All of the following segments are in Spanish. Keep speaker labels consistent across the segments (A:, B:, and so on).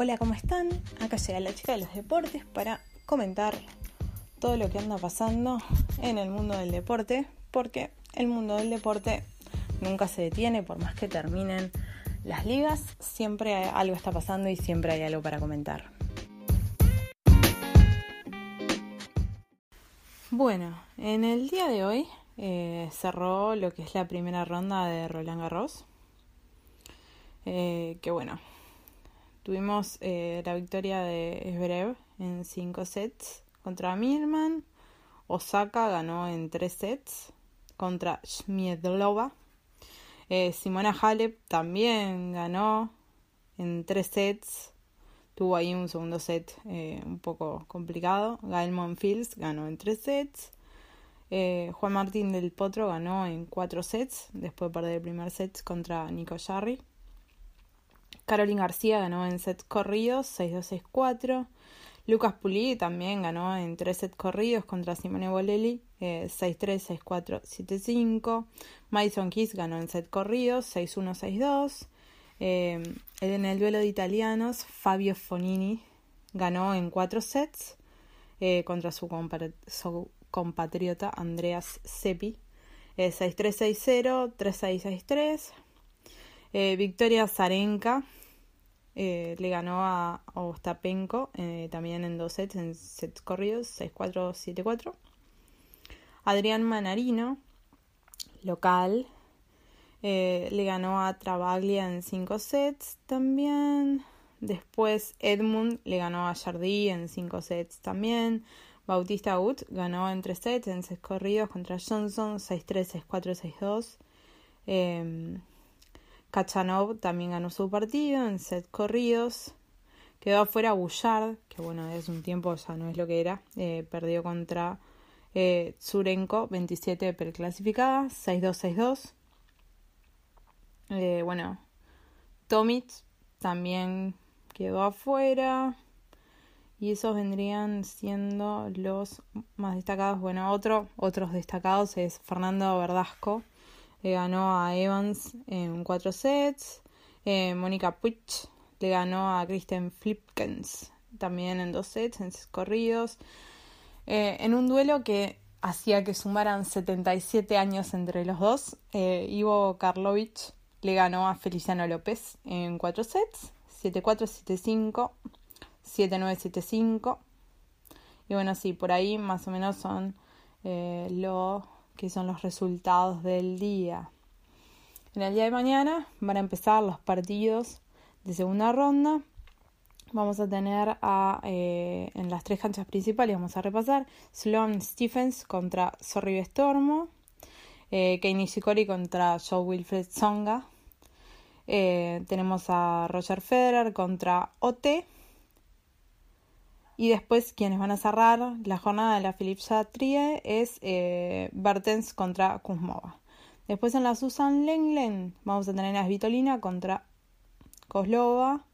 A: Hola, ¿cómo están? Acá llega la chica de los deportes para comentar todo lo que anda pasando en el mundo del deporte, porque el mundo del deporte nunca se detiene, por más que terminen las ligas, siempre algo está pasando y siempre hay algo para comentar. Bueno, en el día de hoy eh, cerró lo que es la primera ronda de Roland Garros. Eh, que bueno, Tuvimos eh, la victoria de Zverev en 5 sets contra Mirman. Osaka ganó en 3 sets contra Shmiedlova. Eh, Simona Halep también ganó en 3 sets. Tuvo ahí un segundo set eh, un poco complicado. Gael Monfils ganó en 3 sets. Juan Martín del Potro ganó en 4 sets después de perder el primer set contra Nico Jarry. Caroline García ganó en sets corridos 6-2-6-4. Lucas Pulí también ganó en tres sets corridos contra Simone Bolelli 6-3, 6-4, 7-5. Madison Keys ganó en set corridos 6-1, 6-2. Eh, en el duelo de italianos, Fabio Fonini ganó en cuatro sets eh, contra su, compatriota Andreas Seppi. 6-3, 6-0, 3-6, 6-3. Victoria Zarenka eh, le ganó a Ostapenko eh, también en dos sets, en sets corridos, 6-4, 7-4. Adrián Manarino, local, eh, le ganó a Travaglia en 5 sets también. Después Edmund le ganó a Jardí en 5 sets también. Bautista Ut ganó en 3 sets, en sets corridos contra Johnson, 6-3, 6-4, 6-2. Kachanov también ganó su partido en set corridos. Quedó afuera Bouchard, que bueno, es un tiempo ya no es lo que era. Eh, perdió contra eh, Zurenko, 27 preclasificada, 6-2-6-2. Eh, bueno, Tomic también quedó afuera. Y esos vendrían siendo los más destacados. Bueno, otro, otros destacados es Fernando Verdasco, le ganó a Evans en cuatro sets. Eh, Mónica Puig le ganó a Kristen Flipkens también en dos sets, en corridos. Eh, en un duelo que hacía que sumaran 77 años entre los dos, eh, Ivo Karlovich le ganó a Feliciano López en cuatro sets, 7-4, 7-5, 7-9, 7-5. Y bueno, sí, por ahí más o menos son eh, los que son los resultados del día. En el día de mañana van a empezar los partidos de segunda ronda. Vamos a tener a, eh, en las tres canchas principales, vamos a repasar, Sloan Stephens contra Sorry Stormo, eh, Shikori contra Joe Wilfred Songa, eh, tenemos a Roger Federer contra OT, y después quienes van a cerrar la jornada de la Philippe Chatrier es eh, Bertens contra Kuzmova. Después en la Susan Lenglen vamos a tener a Svitolina contra Kozlova,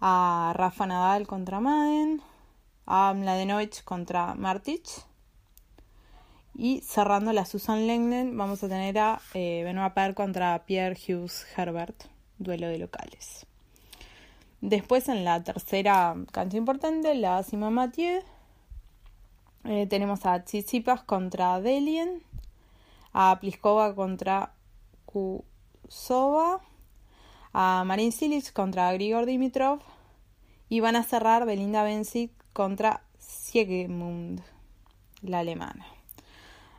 A: a Rafa Nadal contra Maden, a Mladenovic contra Martic. Y cerrando la Susan Lenglen vamos a tener a eh, Benoit Per contra Pierre Hughes Herbert, duelo de locales. Después en la tercera cancha importante, la Sima Mathieu, eh, tenemos a Tsitsipas contra Delien, a Pliskova contra Kusova, a Marin Cilic contra Grigor Dimitrov y van a cerrar Belinda Bencic contra Siegemund, la alemana.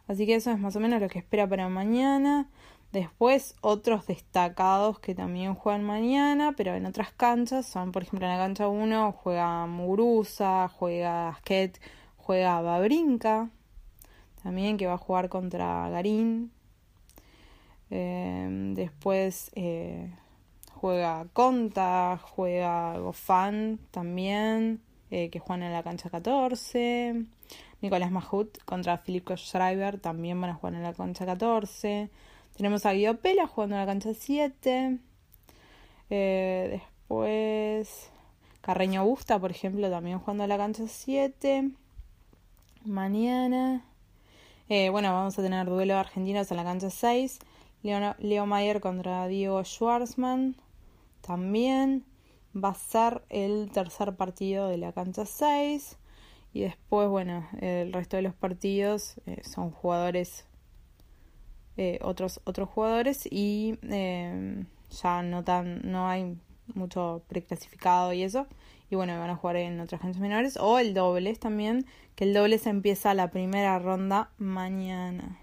A: Así que eso es más o menos lo que espera para mañana. Después otros destacados que también juegan mañana, pero en otras canchas, son por ejemplo en la cancha 1 juega Muguruza, juega Asket, juega Babrinka, también que va a jugar contra Garín. Eh, después eh, juega Conta, juega Gofan también, eh, que juegan en la cancha 14. Nicolás Mahut contra Philip Schreiber también van a jugar en la cancha 14. Tenemos a Guido Pela jugando en la cancha 7. después Carreño Busta, por ejemplo, también jugando en la cancha 7. Mañana. bueno, vamos a tener duelo de argentinos en la cancha 6. Leo Mayer contra Diego Schwarzman también va a ser el tercer partido de la cancha 6 y después bueno el resto de los partidos eh, son jugadores eh, otros otros jugadores y eh, ya no tan no hay mucho preclasificado y eso y bueno van a jugar en otras canchas menores o el dobles también que el dobles empieza la primera ronda mañana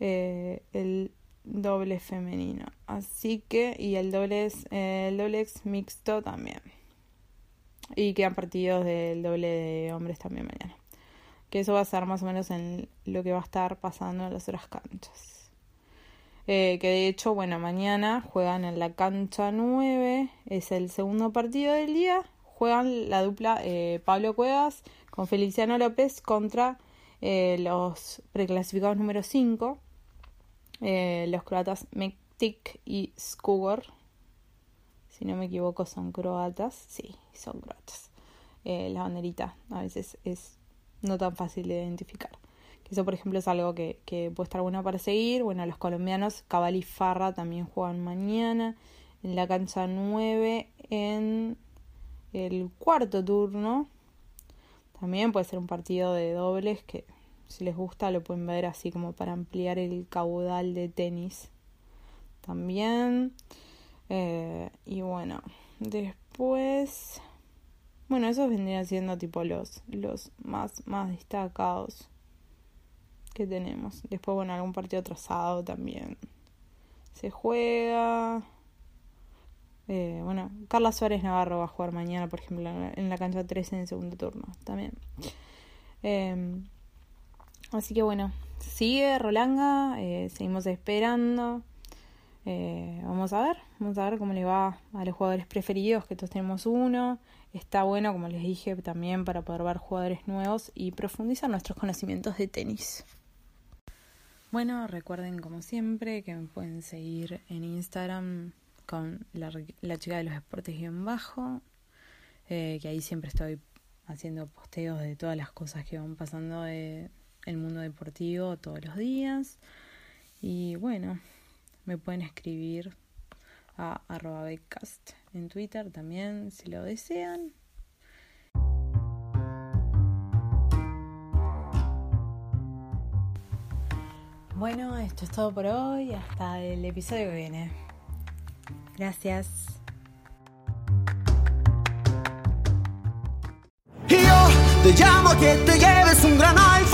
A: eh, el doble femenino. Así que, y el doble, eh, el doble mixto también. Y quedan partidos del doble de hombres también mañana. Que eso va a ser más o menos en lo que va a estar pasando en las otras canchas. Eh, que de hecho, bueno, mañana juegan en la cancha 9, es el segundo partido del día. Juegan la dupla Pablo Cuevas con Feliciano López contra los preclasificados número 5, eh, los croatas Mektik y Skugor. Si no me equivoco, son croatas. Sí, son croatas. Eh, la banderita a veces es no tan fácil de identificar. Eso, por ejemplo, es algo que, que puede estar bueno para seguir. Bueno, los colombianos, Cabal y Farra también juegan mañana en la cancha 9 en el cuarto turno. También puede ser un partido de dobles que si les gusta lo pueden ver así como para ampliar el caudal de tenis también eh, y bueno después bueno esos vendrían siendo tipo los los más más destacados que tenemos. Después bueno algún partido trazado también se juega. Eh, bueno Carla Suárez Navarro va a jugar mañana por ejemplo en la cancha 13 en el segundo turno también. Eh, Así que bueno, sigue Rolanga, eh, seguimos esperando. Eh, vamos a ver, vamos a ver cómo le va a los jugadores preferidos, que todos tenemos uno. Está bueno, como les dije, también para poder ver jugadores nuevos y profundizar nuestros conocimientos de tenis. Bueno, recuerden como siempre que me pueden seguir en Instagram con la, chica de los deportes en bajo, eh, que ahí siempre estoy haciendo posteos de todas las cosas que van pasando de, el mundo deportivo todos los días. Y bueno, me pueden escribir a arroba en Twitter también si lo desean. Bueno, esto es todo por hoy. Hasta el episodio que viene. Gracias.
B: Te llamo que te lleves un gran iPhone.